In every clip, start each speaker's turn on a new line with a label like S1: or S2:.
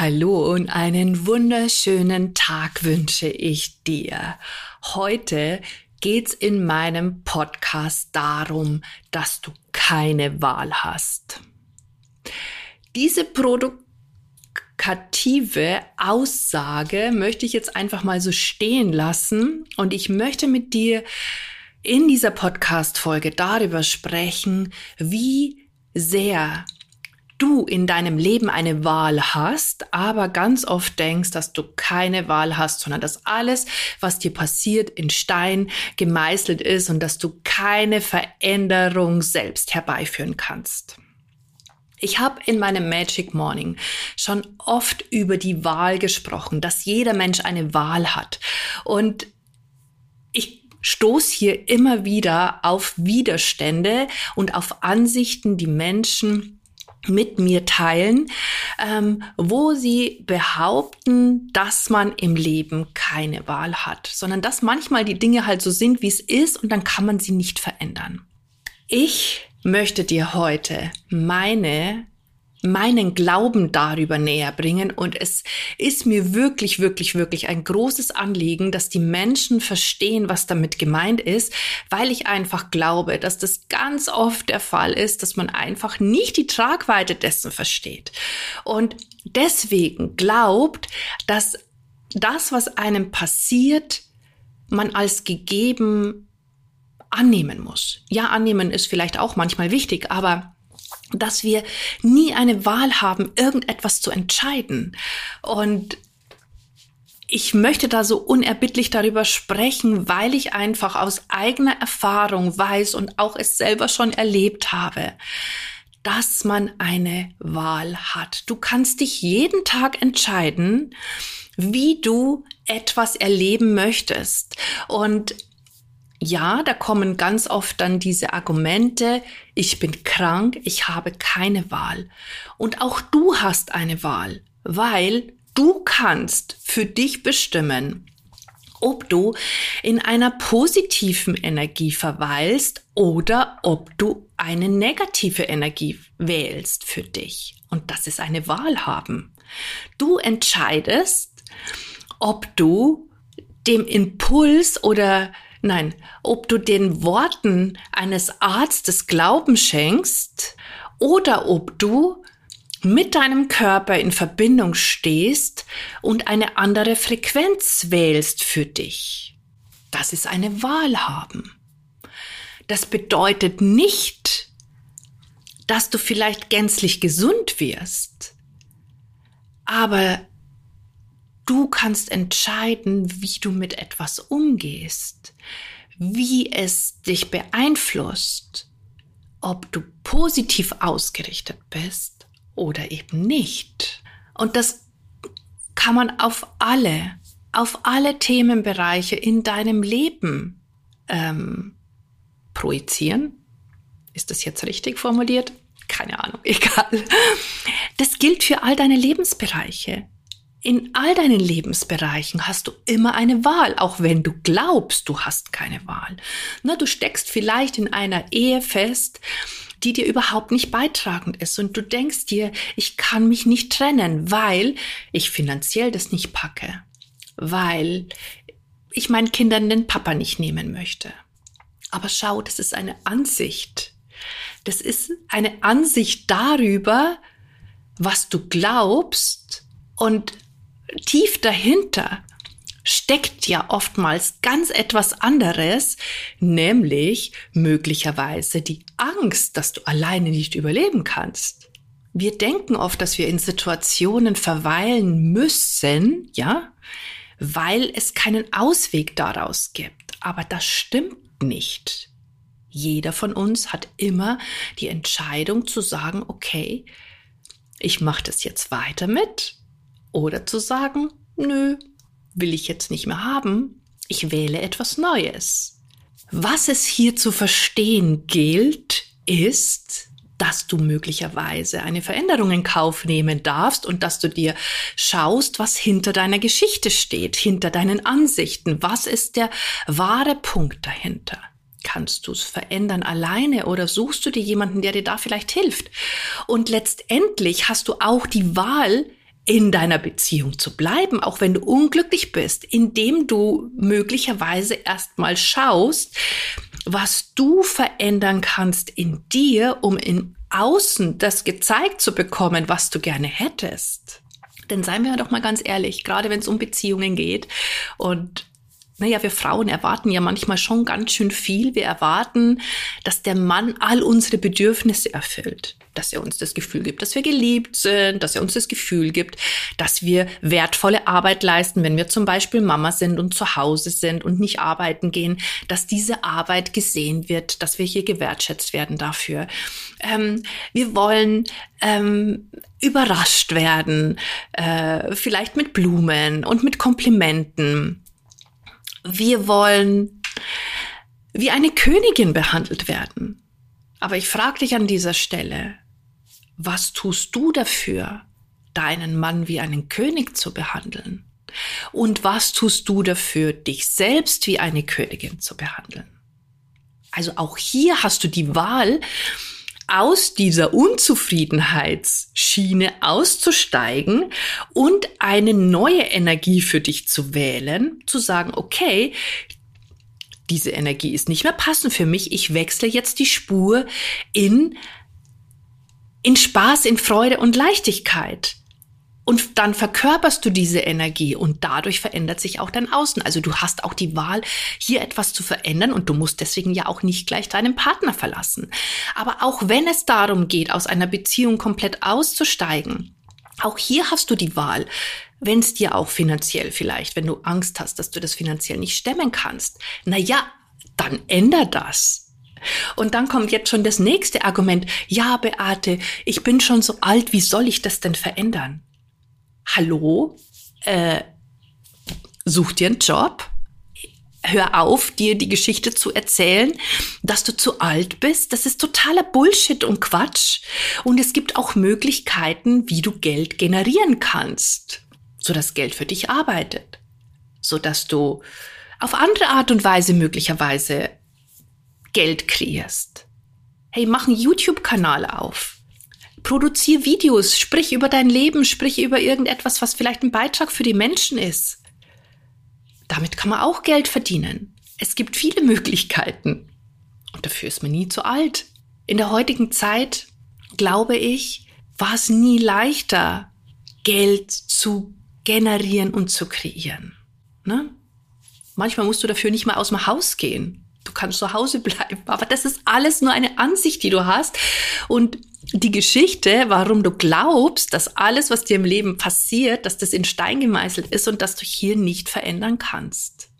S1: Hallo und einen wunderschönen Tag wünsche ich dir. Heute geht's in meinem Podcast darum, dass du keine Wahl hast. Diese provokative Aussage möchte ich jetzt einfach mal so stehen lassen und ich möchte mit dir in dieser Podcast-Folge darüber sprechen, wie sehr du in deinem Leben eine Wahl hast, aber ganz oft denkst, dass du keine Wahl hast, sondern dass alles, was dir passiert, in Stein gemeißelt ist und dass du keine Veränderung selbst herbeiführen kannst. Ich habe in meinem Magic Morning schon oft über die Wahl gesprochen, dass jeder Mensch eine Wahl hat. Und ich stoß hier immer wieder auf Widerstände und auf Ansichten, die Menschen mit mir teilen, ähm, wo sie behaupten, dass man im Leben keine Wahl hat, sondern dass manchmal die Dinge halt so sind, wie es ist und dann kann man sie nicht verändern. Ich möchte dir heute meine meinen Glauben darüber näher bringen. Und es ist mir wirklich, wirklich, wirklich ein großes Anliegen, dass die Menschen verstehen, was damit gemeint ist, weil ich einfach glaube, dass das ganz oft der Fall ist, dass man einfach nicht die Tragweite dessen versteht. Und deswegen glaubt, dass das, was einem passiert, man als gegeben annehmen muss. Ja, annehmen ist vielleicht auch manchmal wichtig, aber dass wir nie eine Wahl haben, irgendetwas zu entscheiden. Und ich möchte da so unerbittlich darüber sprechen, weil ich einfach aus eigener Erfahrung weiß und auch es selber schon erlebt habe, dass man eine Wahl hat. Du kannst dich jeden Tag entscheiden, wie du etwas erleben möchtest. Und ja, da kommen ganz oft dann diese Argumente, ich bin krank, ich habe keine Wahl. Und auch du hast eine Wahl, weil du kannst für dich bestimmen, ob du in einer positiven Energie verweilst oder ob du eine negative Energie wählst für dich. Und das ist eine Wahl haben. Du entscheidest, ob du dem Impuls oder Nein, ob du den Worten eines Arztes Glauben schenkst oder ob du mit deinem Körper in Verbindung stehst und eine andere Frequenz wählst für dich. Das ist eine Wahl haben. Das bedeutet nicht, dass du vielleicht gänzlich gesund wirst, aber Du kannst entscheiden, wie du mit etwas umgehst, wie es dich beeinflusst, ob du positiv ausgerichtet bist oder eben nicht. Und das kann man auf alle, auf alle Themenbereiche in deinem Leben ähm, projizieren. Ist das jetzt richtig formuliert? Keine Ahnung, egal. Das gilt für all deine Lebensbereiche. In all deinen Lebensbereichen hast du immer eine Wahl, auch wenn du glaubst, du hast keine Wahl. Na, du steckst vielleicht in einer Ehe fest, die dir überhaupt nicht beitragend ist und du denkst dir, ich kann mich nicht trennen, weil ich finanziell das nicht packe, weil ich meinen Kindern den Papa nicht nehmen möchte. Aber schau, das ist eine Ansicht. Das ist eine Ansicht darüber, was du glaubst und tief dahinter steckt ja oftmals ganz etwas anderes, nämlich möglicherweise die Angst, dass du alleine nicht überleben kannst. Wir denken oft, dass wir in Situationen verweilen müssen, ja, weil es keinen Ausweg daraus gibt. Aber das stimmt nicht. Jeder von uns hat immer die Entscheidung zu sagen, okay, ich mache das jetzt weiter mit oder zu sagen, nö, will ich jetzt nicht mehr haben. Ich wähle etwas Neues. Was es hier zu verstehen gilt, ist, dass du möglicherweise eine Veränderung in Kauf nehmen darfst und dass du dir schaust, was hinter deiner Geschichte steht, hinter deinen Ansichten. Was ist der wahre Punkt dahinter? Kannst du es verändern alleine oder suchst du dir jemanden, der dir da vielleicht hilft? Und letztendlich hast du auch die Wahl, in deiner Beziehung zu bleiben, auch wenn du unglücklich bist, indem du möglicherweise erstmal schaust, was du verändern kannst in dir, um in außen das gezeigt zu bekommen, was du gerne hättest. Denn seien wir doch mal ganz ehrlich, gerade wenn es um Beziehungen geht und naja, wir Frauen erwarten ja manchmal schon ganz schön viel. Wir erwarten, dass der Mann all unsere Bedürfnisse erfüllt. Dass er uns das Gefühl gibt, dass wir geliebt sind, dass er uns das Gefühl gibt, dass wir wertvolle Arbeit leisten, wenn wir zum Beispiel Mama sind und zu Hause sind und nicht arbeiten gehen, dass diese Arbeit gesehen wird, dass wir hier gewertschätzt werden dafür. Ähm, wir wollen ähm, überrascht werden, äh, vielleicht mit Blumen und mit Komplimenten. Wir wollen wie eine Königin behandelt werden. Aber ich frage dich an dieser Stelle, was tust du dafür, deinen Mann wie einen König zu behandeln? Und was tust du dafür, dich selbst wie eine Königin zu behandeln? Also auch hier hast du die Wahl, aus dieser Unzufriedenheitsschiene auszusteigen und eine neue Energie für dich zu wählen, zu sagen, okay, diese Energie ist nicht mehr passend für mich, ich wechsle jetzt die Spur in, in Spaß, in Freude und Leichtigkeit. Und dann verkörperst du diese Energie und dadurch verändert sich auch dein Außen. Also du hast auch die Wahl, hier etwas zu verändern und du musst deswegen ja auch nicht gleich deinen Partner verlassen. Aber auch wenn es darum geht, aus einer Beziehung komplett auszusteigen, auch hier hast du die Wahl, wenn es dir auch finanziell vielleicht, wenn du Angst hast, dass du das finanziell nicht stemmen kannst. Na ja, dann änder das. Und dann kommt jetzt schon das nächste Argument. Ja, Beate, ich bin schon so alt, wie soll ich das denn verändern? hallo, äh, such dir einen Job, hör auf, dir die Geschichte zu erzählen, dass du zu alt bist. Das ist totaler Bullshit und Quatsch. Und es gibt auch Möglichkeiten, wie du Geld generieren kannst, so dass Geld für dich arbeitet, so dass du auf andere Art und Weise möglicherweise Geld kreierst. Hey, mach einen YouTube-Kanal auf. Produzier Videos, sprich über dein Leben, sprich über irgendetwas, was vielleicht ein Beitrag für die Menschen ist. Damit kann man auch Geld verdienen. Es gibt viele Möglichkeiten. Und dafür ist man nie zu alt. In der heutigen Zeit, glaube ich, war es nie leichter, Geld zu generieren und zu kreieren. Ne? Manchmal musst du dafür nicht mal aus dem Haus gehen. Du kannst zu Hause bleiben. Aber das ist alles nur eine Ansicht, die du hast. Und die Geschichte, warum du glaubst, dass alles, was dir im Leben passiert, dass das in Stein gemeißelt ist und dass du hier nicht verändern kannst.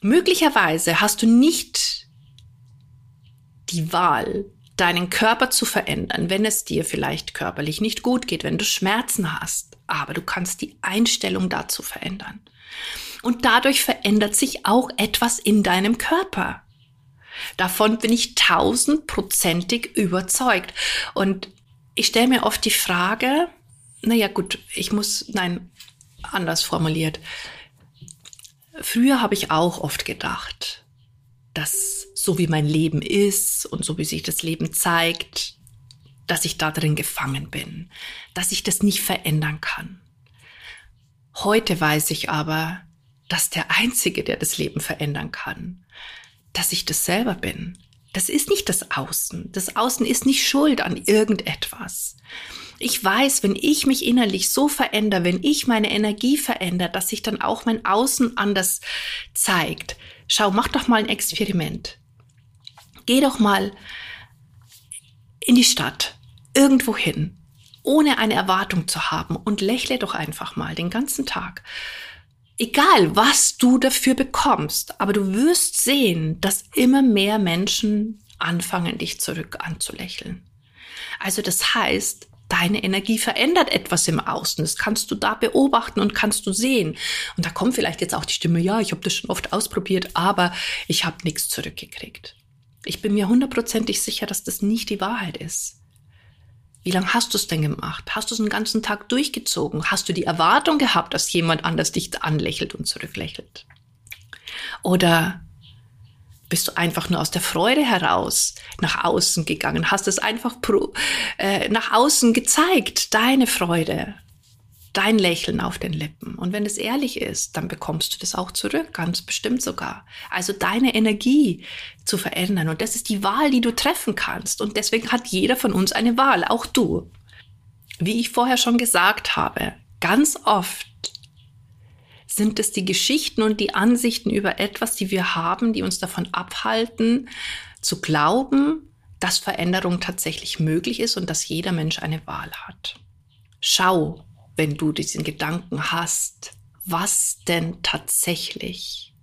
S1: Möglicherweise hast du nicht die Wahl, deinen Körper zu verändern, wenn es dir vielleicht körperlich nicht gut geht, wenn du Schmerzen hast. Aber du kannst die Einstellung dazu verändern. Und dadurch verändert sich auch etwas in deinem Körper. Davon bin ich tausendprozentig überzeugt. Und ich stelle mir oft die Frage, naja gut, ich muss, nein, anders formuliert. Früher habe ich auch oft gedacht, dass so wie mein Leben ist und so wie sich das Leben zeigt, dass ich da drin gefangen bin, dass ich das nicht verändern kann. Heute weiß ich aber, dass der Einzige, der das Leben verändern kann, dass ich das selber bin. Das ist nicht das Außen. Das Außen ist nicht schuld an irgendetwas. Ich weiß, wenn ich mich innerlich so verändere, wenn ich meine Energie verändere, dass sich dann auch mein Außen anders zeigt. Schau, mach doch mal ein Experiment. Geh doch mal in die Stadt, irgendwo hin, ohne eine Erwartung zu haben und lächle doch einfach mal den ganzen Tag egal was du dafür bekommst, aber du wirst sehen, dass immer mehr Menschen anfangen, dich zurück anzulächeln. Also das heißt, Deine Energie verändert etwas im Außen. Das kannst du da beobachten und kannst du sehen. Und da kommt vielleicht jetzt auch die Stimme, ja, ich habe das schon oft ausprobiert, aber ich habe nichts zurückgekriegt. Ich bin mir hundertprozentig sicher, dass das nicht die Wahrheit ist. Wie lange hast du es denn gemacht? Hast du es den ganzen Tag durchgezogen? Hast du die Erwartung gehabt, dass jemand anders dich anlächelt und zurücklächelt? Oder bist du einfach nur aus der Freude heraus nach außen gegangen, hast es einfach pro, äh, nach außen gezeigt, deine Freude, dein Lächeln auf den Lippen. Und wenn es ehrlich ist, dann bekommst du das auch zurück, ganz bestimmt sogar. Also deine Energie zu verändern. Und das ist die Wahl, die du treffen kannst. Und deswegen hat jeder von uns eine Wahl, auch du. Wie ich vorher schon gesagt habe, ganz oft sind es die Geschichten und die Ansichten über etwas, die wir haben, die uns davon abhalten, zu glauben, dass Veränderung tatsächlich möglich ist und dass jeder Mensch eine Wahl hat. Schau, wenn du diesen Gedanken hast, was denn tatsächlich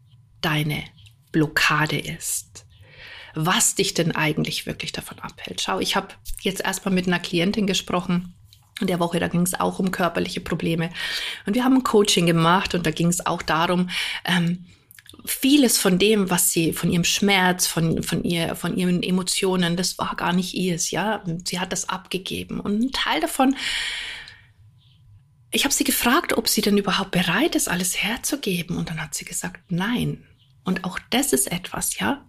S1: deine Blockade ist. Was dich denn eigentlich wirklich davon abhält. Schau, ich habe jetzt erstmal mit einer Klientin gesprochen, der Woche, da ging es auch um körperliche Probleme. Und wir haben ein Coaching gemacht und da ging es auch darum, ähm, vieles von dem, was sie, von ihrem Schmerz, von, von ihr, von ihren Emotionen, das war gar nicht ihrs, ja. Sie hat das abgegeben. Und ein Teil davon ich habe sie gefragt, ob sie denn überhaupt bereit ist, alles herzugeben. Und dann hat sie gesagt, nein. Und auch das ist etwas, ja.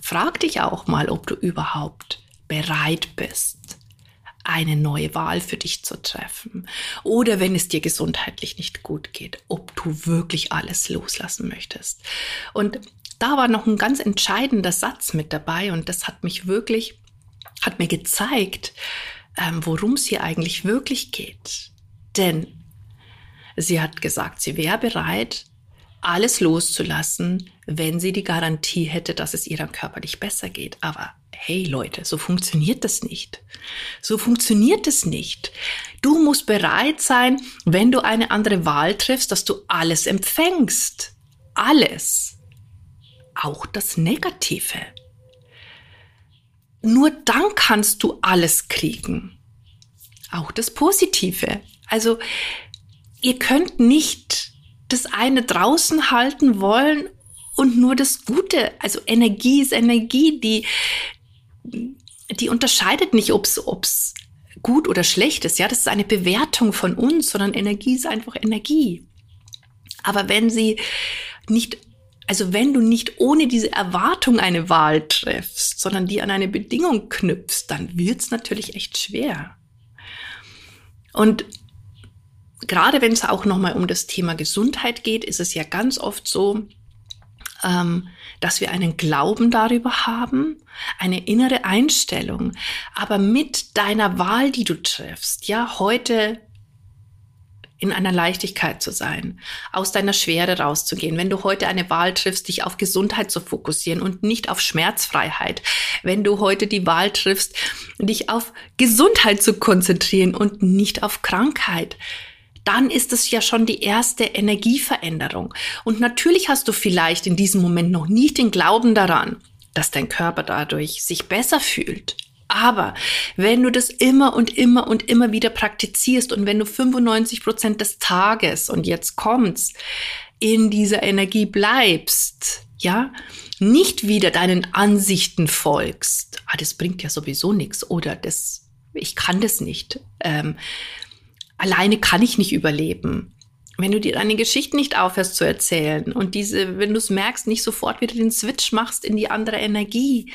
S1: Frag dich auch mal, ob du überhaupt bereit bist, eine neue Wahl für dich zu treffen. Oder wenn es dir gesundheitlich nicht gut geht, ob du wirklich alles loslassen möchtest. Und da war noch ein ganz entscheidender Satz mit dabei und das hat mich wirklich, hat mir gezeigt, ähm, worum es hier eigentlich wirklich geht. Denn sie hat gesagt, sie wäre bereit, alles loszulassen, wenn sie die Garantie hätte, dass es ihrem Körper nicht besser geht. Aber hey Leute, so funktioniert das nicht. So funktioniert es nicht. Du musst bereit sein, wenn du eine andere Wahl triffst, dass du alles empfängst. Alles. Auch das Negative. Nur dann kannst du alles kriegen. Auch das Positive. Also ihr könnt nicht das eine draußen halten wollen und nur das Gute. Also Energie ist Energie, die, die unterscheidet nicht, ob es gut oder schlecht ist. Ja, das ist eine Bewertung von uns, sondern Energie ist einfach Energie. Aber wenn sie nicht, also wenn du nicht ohne diese Erwartung eine Wahl triffst, sondern die an eine Bedingung knüpfst, dann wird es natürlich echt schwer. Und gerade wenn es auch nochmal um das Thema Gesundheit geht, ist es ja ganz oft so, ähm, dass wir einen Glauben darüber haben, eine innere Einstellung, aber mit deiner Wahl, die du triffst, ja, heute in einer Leichtigkeit zu sein, aus deiner Schwere rauszugehen. Wenn du heute eine Wahl triffst, dich auf Gesundheit zu fokussieren und nicht auf Schmerzfreiheit. Wenn du heute die Wahl triffst, dich auf Gesundheit zu konzentrieren und nicht auf Krankheit dann ist es ja schon die erste Energieveränderung. Und natürlich hast du vielleicht in diesem Moment noch nicht den Glauben daran, dass dein Körper dadurch sich besser fühlt. Aber wenn du das immer und immer und immer wieder praktizierst und wenn du 95 Prozent des Tages und jetzt kommt's, in dieser Energie bleibst, ja, nicht wieder deinen Ansichten folgst, ah, das bringt ja sowieso nichts oder das, ich kann das nicht, ähm, alleine kann ich nicht überleben. Wenn du dir deine Geschichten nicht aufhörst zu erzählen und diese, wenn du es merkst, nicht sofort wieder den Switch machst in die andere Energie,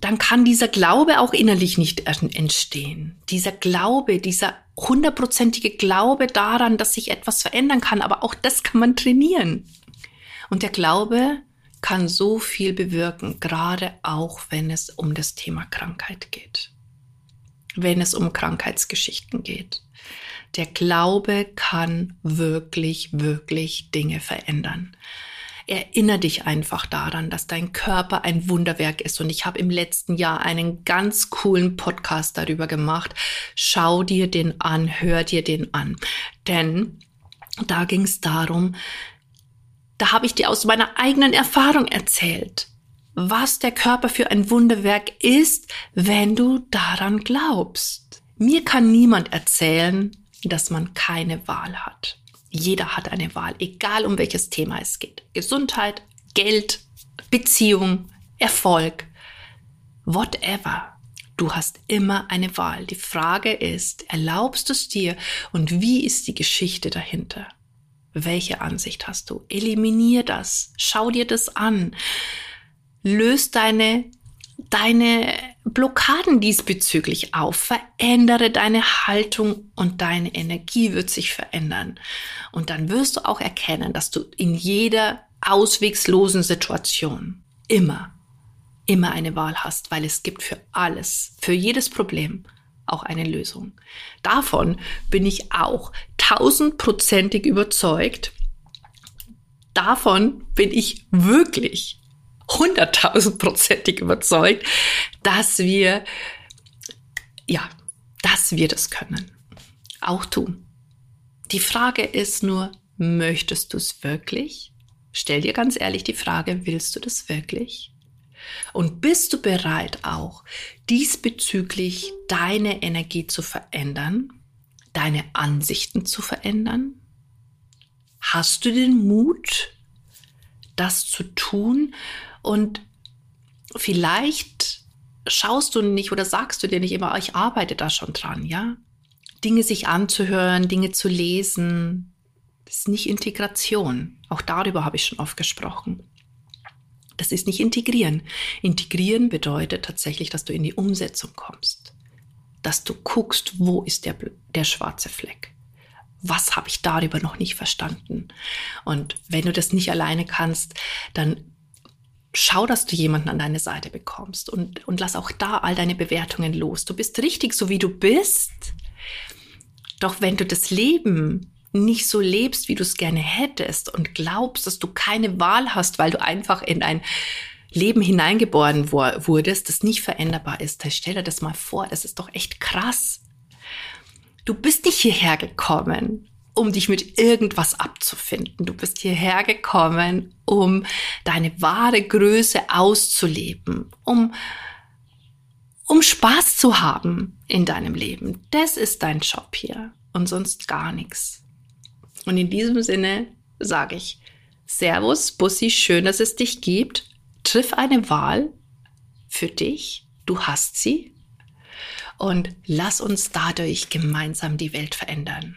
S1: dann kann dieser Glaube auch innerlich nicht entstehen. Dieser Glaube, dieser hundertprozentige Glaube daran, dass sich etwas verändern kann, aber auch das kann man trainieren. Und der Glaube kann so viel bewirken, gerade auch wenn es um das Thema Krankheit geht, wenn es um Krankheitsgeschichten geht. Der Glaube kann wirklich, wirklich Dinge verändern. Erinnere dich einfach daran, dass dein Körper ein Wunderwerk ist. Und ich habe im letzten Jahr einen ganz coolen Podcast darüber gemacht. Schau dir den an, hör dir den an. Denn da ging es darum, da habe ich dir aus meiner eigenen Erfahrung erzählt, was der Körper für ein Wunderwerk ist, wenn du daran glaubst Mir kann niemand erzählen, dass man keine Wahl hat. Jeder hat eine Wahl, egal um welches Thema es geht. Gesundheit, Geld, Beziehung, Erfolg, whatever. Du hast immer eine Wahl. Die Frage ist, erlaubst du es dir und wie ist die Geschichte dahinter? Welche Ansicht hast du? Eliminier das. Schau dir das an. Löst deine, deine Blockaden diesbezüglich auf. Verändere deine Haltung und deine Energie wird sich verändern. Und dann wirst du auch erkennen, dass du in jeder auswegslosen Situation immer, immer eine Wahl hast, weil es gibt für alles, für jedes Problem auch eine Lösung. Davon bin ich auch tausendprozentig überzeugt. Davon bin ich wirklich hunderttausendprozentig überzeugt, dass wir, ja, dass wir das können. Auch tun. Die Frage ist nur, möchtest du es wirklich? Stell dir ganz ehrlich die Frage, willst du das wirklich? Und bist du bereit auch diesbezüglich deine Energie zu verändern, deine Ansichten zu verändern? Hast du den Mut, das zu tun? Und vielleicht schaust du nicht oder sagst du dir nicht immer, ich arbeite da schon dran, ja? Dinge sich anzuhören, Dinge zu lesen, das ist nicht Integration. Auch darüber habe ich schon oft gesprochen. Das ist nicht integrieren. Integrieren bedeutet tatsächlich, dass du in die Umsetzung kommst. Dass du guckst, wo ist der, der schwarze Fleck? Was habe ich darüber noch nicht verstanden? Und wenn du das nicht alleine kannst, dann schau, dass du jemanden an deine Seite bekommst und, und lass auch da all deine Bewertungen los. Du bist richtig, so wie du bist. Doch wenn du das Leben nicht so lebst, wie du es gerne hättest und glaubst, dass du keine Wahl hast, weil du einfach in ein Leben hineingeboren wurdest, das nicht veränderbar ist, dann stell dir das mal vor, das ist doch echt krass. Du bist nicht hierher gekommen, um dich mit irgendwas abzufinden. Du bist hierher gekommen, um deine wahre Größe auszuleben, um, um Spaß zu haben in deinem Leben. Das ist dein Job hier und sonst gar nichts. Und in diesem Sinne sage ich Servus, Bussi, schön, dass es dich gibt. Triff eine Wahl für dich. Du hast sie. Und lass uns dadurch gemeinsam die Welt verändern.